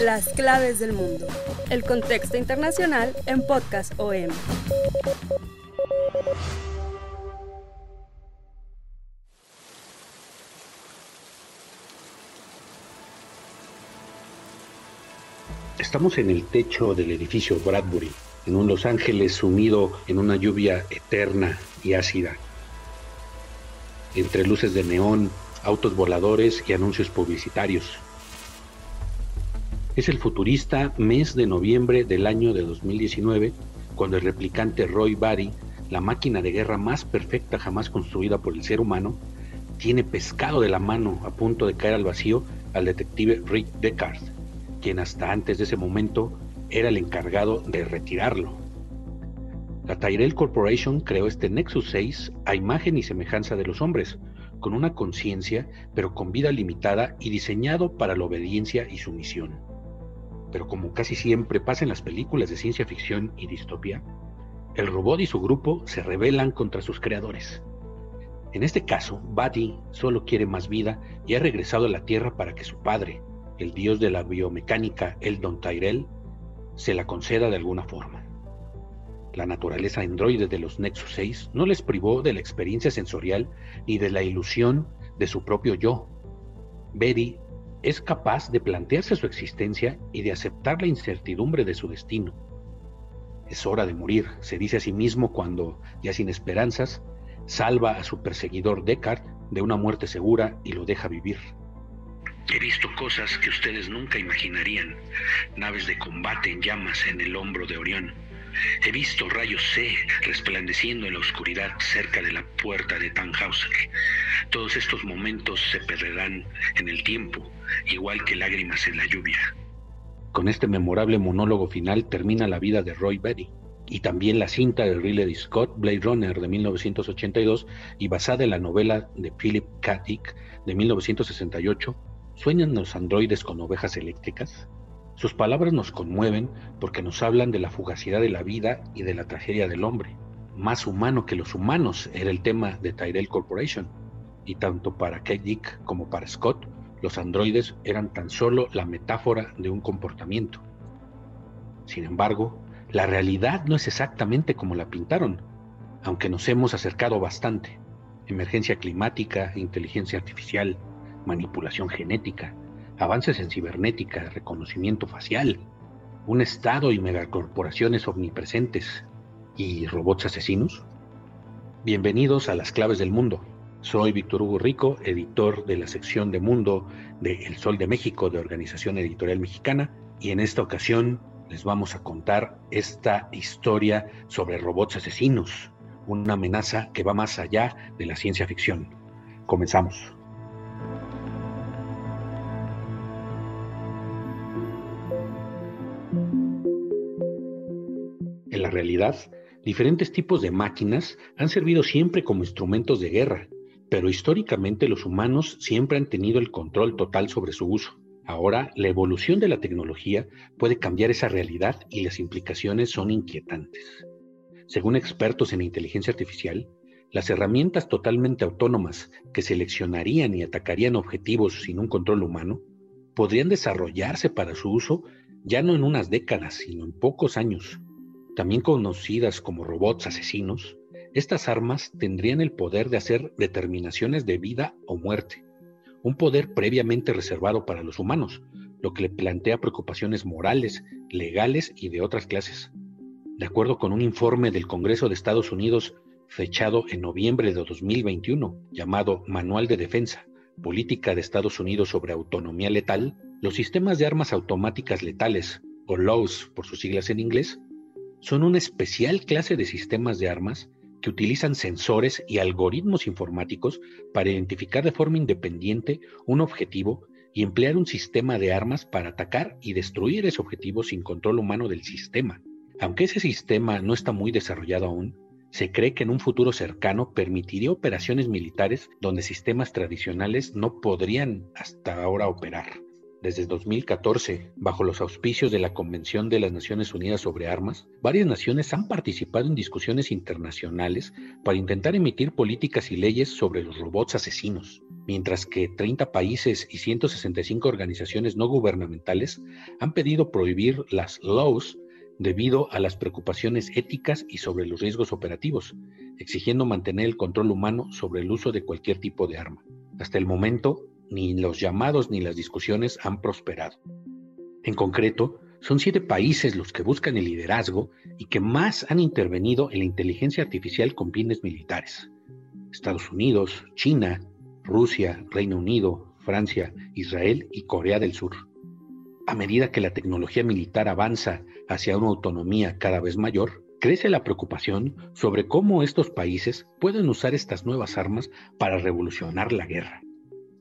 Las claves del mundo. El contexto internacional en Podcast OM. Estamos en el techo del edificio Bradbury, en un Los Ángeles sumido en una lluvia eterna y ácida. Entre luces de neón, autos voladores y anuncios publicitarios. Es el futurista mes de noviembre del año de 2019, cuando el replicante Roy Batty, la máquina de guerra más perfecta jamás construida por el ser humano, tiene pescado de la mano a punto de caer al vacío al detective Rick Deckard, quien hasta antes de ese momento era el encargado de retirarlo. La Tyrell Corporation creó este Nexus 6 a imagen y semejanza de los hombres, con una conciencia, pero con vida limitada y diseñado para la obediencia y sumisión. Pero como casi siempre pasa en las películas de ciencia ficción y distopía, el robot y su grupo se rebelan contra sus creadores. En este caso, Buddy solo quiere más vida y ha regresado a la Tierra para que su padre, el dios de la biomecánica Eldon Tyrell, se la conceda de alguna forma. La naturaleza androide de los Nexus 6 no les privó de la experiencia sensorial ni de la ilusión de su propio yo. Betty es capaz de plantearse su existencia y de aceptar la incertidumbre de su destino. Es hora de morir, se dice a sí mismo cuando, ya sin esperanzas, salva a su perseguidor Deckard de una muerte segura y lo deja vivir. He visto cosas que ustedes nunca imaginarían, naves de combate en llamas en el hombro de Orión. He visto rayos C resplandeciendo en la oscuridad cerca de la puerta de Tannhauser. Todos estos momentos se perderán en el tiempo, igual que lágrimas en la lluvia. Con este memorable monólogo final termina la vida de Roy Betty y también la cinta de Ridley Scott, Blade Runner de 1982 y basada en la novela de Philip K. Dick de 1968, ¿Sueñan los androides con ovejas eléctricas? Sus palabras nos conmueven porque nos hablan de la fugacidad de la vida y de la tragedia del hombre. Más humano que los humanos era el tema de Tyrell Corporation. Y tanto para Kate Dick como para Scott, los androides eran tan solo la metáfora de un comportamiento. Sin embargo, la realidad no es exactamente como la pintaron, aunque nos hemos acercado bastante. Emergencia climática, inteligencia artificial, manipulación genética, avances en cibernética, reconocimiento facial, un Estado y megacorporaciones omnipresentes y robots asesinos? Bienvenidos a las claves del mundo. Soy Víctor Hugo Rico, editor de la sección de Mundo de El Sol de México de Organización Editorial Mexicana, y en esta ocasión les vamos a contar esta historia sobre robots asesinos, una amenaza que va más allá de la ciencia ficción. Comenzamos. Realidad, diferentes tipos de máquinas han servido siempre como instrumentos de guerra, pero históricamente los humanos siempre han tenido el control total sobre su uso. Ahora, la evolución de la tecnología puede cambiar esa realidad y las implicaciones son inquietantes. Según expertos en inteligencia artificial, las herramientas totalmente autónomas que seleccionarían y atacarían objetivos sin un control humano podrían desarrollarse para su uso ya no en unas décadas, sino en pocos años. También conocidas como robots asesinos, estas armas tendrían el poder de hacer determinaciones de vida o muerte, un poder previamente reservado para los humanos, lo que le plantea preocupaciones morales, legales y de otras clases. De acuerdo con un informe del Congreso de Estados Unidos fechado en noviembre de 2021, llamado Manual de Defensa, Política de Estados Unidos sobre Autonomía Letal, los sistemas de armas automáticas letales, o LAWS por sus siglas en inglés, son una especial clase de sistemas de armas que utilizan sensores y algoritmos informáticos para identificar de forma independiente un objetivo y emplear un sistema de armas para atacar y destruir ese objetivo sin control humano del sistema. Aunque ese sistema no está muy desarrollado aún, se cree que en un futuro cercano permitiría operaciones militares donde sistemas tradicionales no podrían hasta ahora operar. Desde 2014, bajo los auspicios de la Convención de las Naciones Unidas sobre Armas, varias naciones han participado en discusiones internacionales para intentar emitir políticas y leyes sobre los robots asesinos, mientras que 30 países y 165 organizaciones no gubernamentales han pedido prohibir las laws debido a las preocupaciones éticas y sobre los riesgos operativos, exigiendo mantener el control humano sobre el uso de cualquier tipo de arma. Hasta el momento, ni los llamados ni las discusiones han prosperado. En concreto, son siete países los que buscan el liderazgo y que más han intervenido en la inteligencia artificial con fines militares. Estados Unidos, China, Rusia, Reino Unido, Francia, Israel y Corea del Sur. A medida que la tecnología militar avanza hacia una autonomía cada vez mayor, crece la preocupación sobre cómo estos países pueden usar estas nuevas armas para revolucionar la guerra.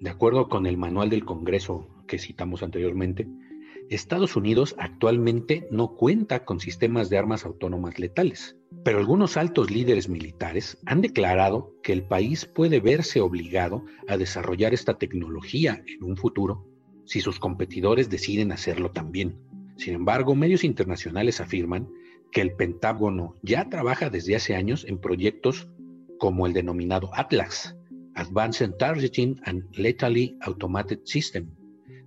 De acuerdo con el manual del Congreso que citamos anteriormente, Estados Unidos actualmente no cuenta con sistemas de armas autónomas letales, pero algunos altos líderes militares han declarado que el país puede verse obligado a desarrollar esta tecnología en un futuro si sus competidores deciden hacerlo también. Sin embargo, medios internacionales afirman que el Pentágono ya trabaja desde hace años en proyectos como el denominado ATLAS, Advanced Targeting and Lethally Automated System,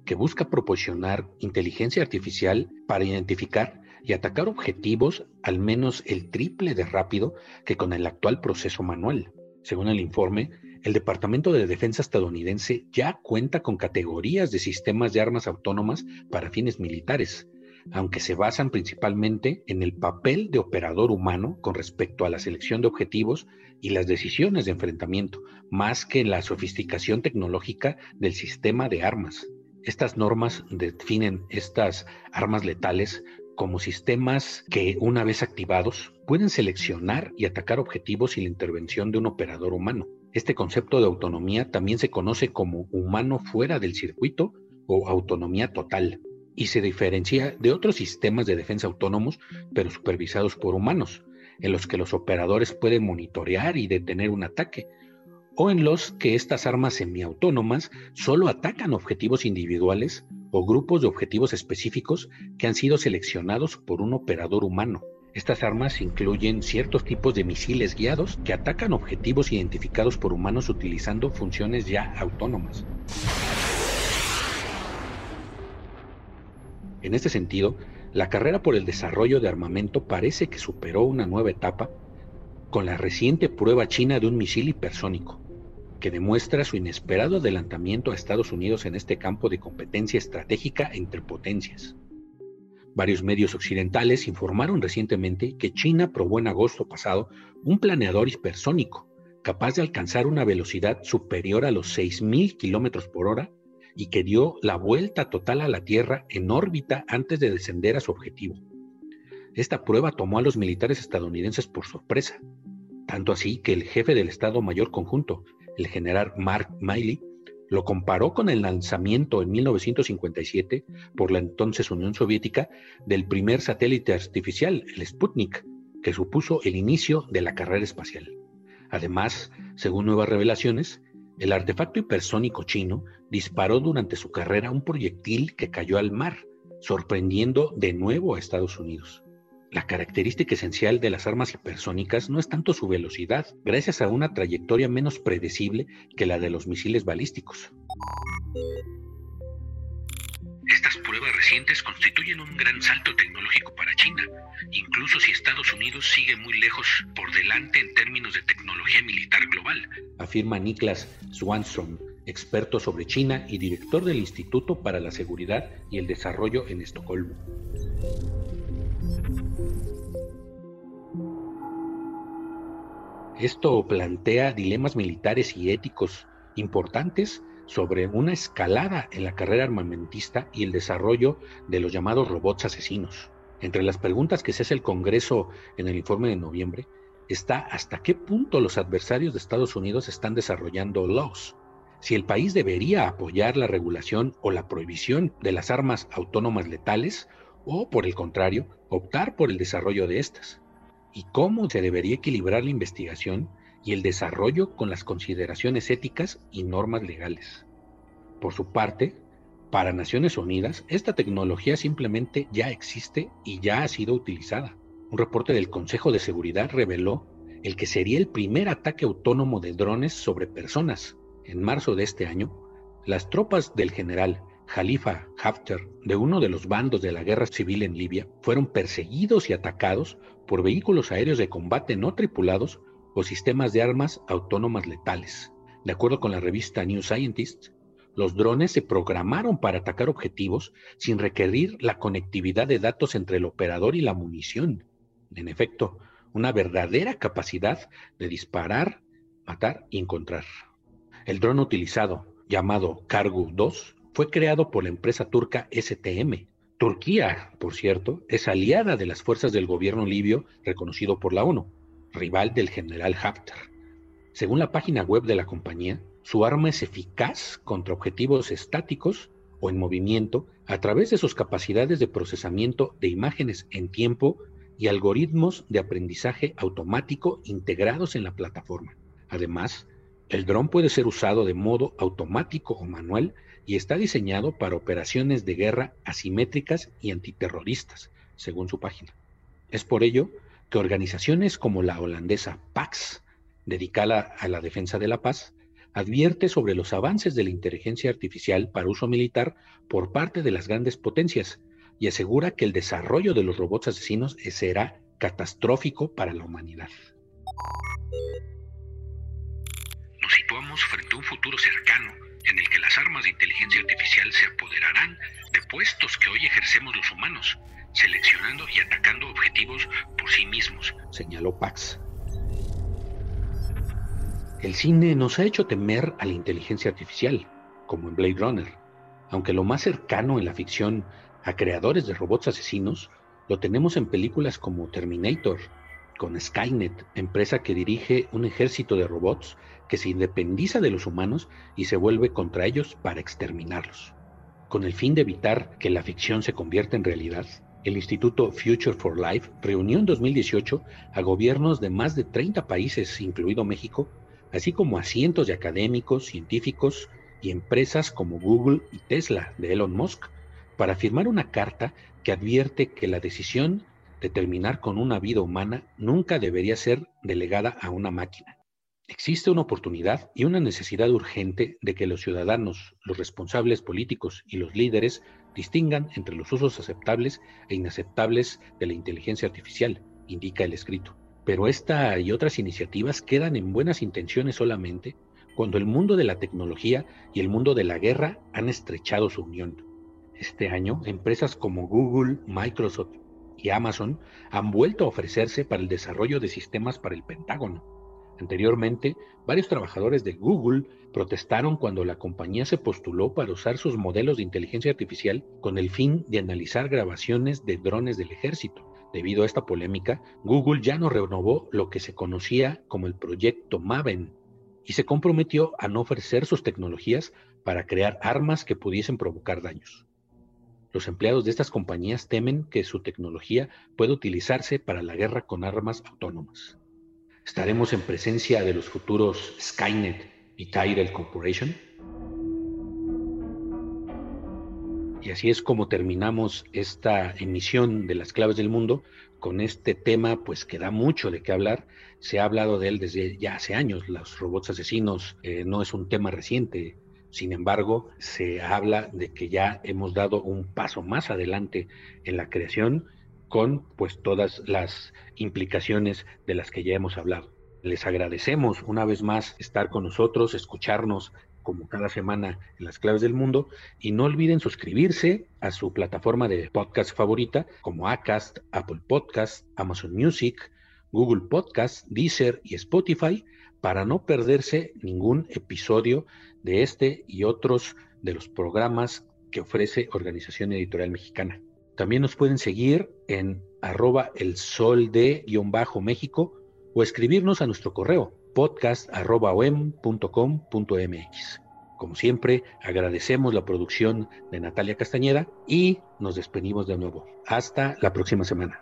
que busca proporcionar inteligencia artificial para identificar y atacar objetivos al menos el triple de rápido que con el actual proceso manual. Según el informe, el Departamento de Defensa estadounidense ya cuenta con categorías de sistemas de armas autónomas para fines militares, aunque se basan principalmente en el papel de operador humano con respecto a la selección de objetivos y las decisiones de enfrentamiento, más que en la sofisticación tecnológica del sistema de armas. Estas normas definen estas armas letales como sistemas que, una vez activados, pueden seleccionar y atacar objetivos sin la intervención de un operador humano. Este concepto de autonomía también se conoce como humano fuera del circuito o autonomía total y se diferencia de otros sistemas de defensa autónomos pero supervisados por humanos, en los que los operadores pueden monitorear y detener un ataque, o en los que estas armas semiautónomas solo atacan objetivos individuales o grupos de objetivos específicos que han sido seleccionados por un operador humano. Estas armas incluyen ciertos tipos de misiles guiados que atacan objetivos identificados por humanos utilizando funciones ya autónomas. En este sentido, la carrera por el desarrollo de armamento parece que superó una nueva etapa con la reciente prueba china de un misil hipersónico, que demuestra su inesperado adelantamiento a Estados Unidos en este campo de competencia estratégica entre potencias. Varios medios occidentales informaron recientemente que China probó en agosto pasado un planeador hipersónico capaz de alcanzar una velocidad superior a los 6.000 kilómetros por hora y que dio la vuelta total a la Tierra en órbita antes de descender a su objetivo. Esta prueba tomó a los militares estadounidenses por sorpresa, tanto así que el jefe del Estado Mayor Conjunto, el general Mark Miley, lo comparó con el lanzamiento en 1957 por la entonces Unión Soviética del primer satélite artificial, el Sputnik, que supuso el inicio de la carrera espacial. Además, según nuevas revelaciones, el artefacto hipersónico chino disparó durante su carrera un proyectil que cayó al mar, sorprendiendo de nuevo a Estados Unidos. La característica esencial de las armas hipersónicas no es tanto su velocidad, gracias a una trayectoria menos predecible que la de los misiles balísticos. Estas pruebas recientes constituyen un gran salto tecnológico para China, incluso si Estados Unidos sigue muy lejos por delante en términos de tecnología militar global, afirma Niklas Swanson, experto sobre China y director del Instituto para la Seguridad y el Desarrollo en Estocolmo. Esto plantea dilemas militares y éticos importantes sobre una escalada en la carrera armamentista y el desarrollo de los llamados robots asesinos. Entre las preguntas que se hace el Congreso en el informe de noviembre está hasta qué punto los adversarios de Estados Unidos están desarrollando laws. Si el país debería apoyar la regulación o la prohibición de las armas autónomas letales o, por el contrario, optar por el desarrollo de estas. Y cómo se debería equilibrar la investigación y el desarrollo con las consideraciones éticas y normas legales. Por su parte, para Naciones Unidas, esta tecnología simplemente ya existe y ya ha sido utilizada. Un reporte del Consejo de Seguridad reveló el que sería el primer ataque autónomo de drones sobre personas. En marzo de este año, las tropas del general Khalifa Haftar, de uno de los bandos de la guerra civil en Libia, fueron perseguidos y atacados por vehículos aéreos de combate no tripulados o sistemas de armas autónomas letales. De acuerdo con la revista New Scientist, los drones se programaron para atacar objetivos sin requerir la conectividad de datos entre el operador y la munición. En efecto, una verdadera capacidad de disparar, matar y encontrar. El dron utilizado, llamado Cargo 2, fue creado por la empresa turca STM. Turquía, por cierto, es aliada de las fuerzas del gobierno libio reconocido por la ONU, rival del general Haftar. Según la página web de la compañía, su arma es eficaz contra objetivos estáticos o en movimiento a través de sus capacidades de procesamiento de imágenes en tiempo y algoritmos de aprendizaje automático integrados en la plataforma. Además, el dron puede ser usado de modo automático o manual y está diseñado para operaciones de guerra asimétricas y antiterroristas, según su página. Es por ello que organizaciones como la holandesa PAX, dedicada a la defensa de la paz, advierte sobre los avances de la inteligencia artificial para uso militar por parte de las grandes potencias y asegura que el desarrollo de los robots asesinos será catastrófico para la humanidad. Nos situamos frente a un futuro cercano en el que las armas de inteligencia artificial se apoderarán de puestos que hoy ejercemos los humanos, seleccionando y atacando objetivos por sí mismos, señaló Pax. El cine nos ha hecho temer a la inteligencia artificial, como en Blade Runner, aunque lo más cercano en la ficción a creadores de robots asesinos lo tenemos en películas como Terminator, con Skynet, empresa que dirige un ejército de robots que se independiza de los humanos y se vuelve contra ellos para exterminarlos. Con el fin de evitar que la ficción se convierta en realidad, el Instituto Future for Life reunió en 2018 a gobiernos de más de 30 países, incluido México, así como a cientos de académicos, científicos y empresas como Google y Tesla de Elon Musk, para firmar una carta que advierte que la decisión de terminar con una vida humana nunca debería ser delegada a una máquina. Existe una oportunidad y una necesidad urgente de que los ciudadanos, los responsables políticos y los líderes distingan entre los usos aceptables e inaceptables de la inteligencia artificial, indica el escrito. Pero esta y otras iniciativas quedan en buenas intenciones solamente cuando el mundo de la tecnología y el mundo de la guerra han estrechado su unión. Este año, empresas como Google, Microsoft y Amazon han vuelto a ofrecerse para el desarrollo de sistemas para el Pentágono. Anteriormente, varios trabajadores de Google protestaron cuando la compañía se postuló para usar sus modelos de inteligencia artificial con el fin de analizar grabaciones de drones del ejército. Debido a esta polémica, Google ya no renovó lo que se conocía como el proyecto Maven y se comprometió a no ofrecer sus tecnologías para crear armas que pudiesen provocar daños. Los empleados de estas compañías temen que su tecnología pueda utilizarse para la guerra con armas autónomas. ¿Estaremos en presencia de los futuros Skynet y Tyrell Corporation? Y así es como terminamos esta emisión de las claves del mundo con este tema, pues que da mucho de qué hablar. Se ha hablado de él desde ya hace años. Los robots asesinos eh, no es un tema reciente. Sin embargo, se habla de que ya hemos dado un paso más adelante en la creación con pues todas las implicaciones de las que ya hemos hablado. Les agradecemos una vez más estar con nosotros, escucharnos como cada semana en las claves del mundo. Y no olviden suscribirse a su plataforma de podcast favorita como Acast, Apple Podcast, Amazon Music, Google Podcast, Deezer y Spotify para no perderse ningún episodio de este y otros de los programas que ofrece Organización Editorial Mexicana. También nos pueden seguir en arroba el sol de guion bajo México o escribirnos a nuestro correo podcast.om.com.mx. Como siempre, agradecemos la producción de Natalia Castañeda y nos despedimos de nuevo. Hasta la próxima semana.